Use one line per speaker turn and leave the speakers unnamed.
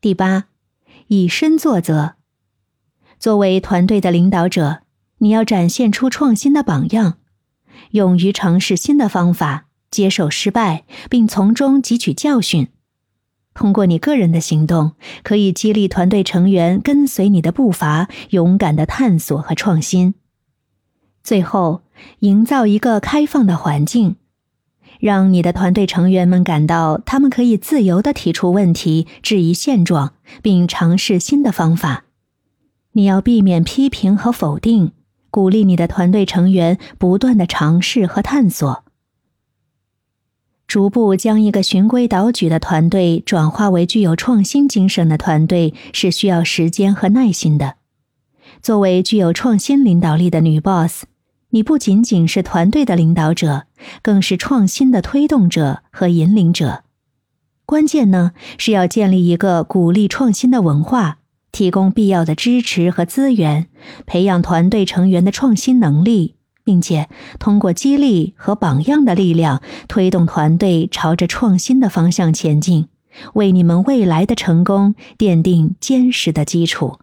第八，以身作则。作为团队的领导者，你要展现出创新的榜样，勇于尝试新的方法，接受失败，并从中汲取教训。通过你个人的行动，可以激励团队成员跟随你的步伐，勇敢的探索和创新。最后，营造一个开放的环境，让你的团队成员们感到他们可以自由的提出问题、质疑现状，并尝试新的方法。你要避免批评和否定，鼓励你的团队成员不断的尝试和探索。逐步将一个循规蹈矩的团队转化为具有创新精神的团队，是需要时间和耐心的。作为具有创新领导力的女 boss，你不仅仅是团队的领导者，更是创新的推动者和引领者。关键呢，是要建立一个鼓励创新的文化，提供必要的支持和资源，培养团队成员的创新能力。并且通过激励和榜样的力量，推动团队朝着创新的方向前进，为你们未来的成功奠定坚实的基础。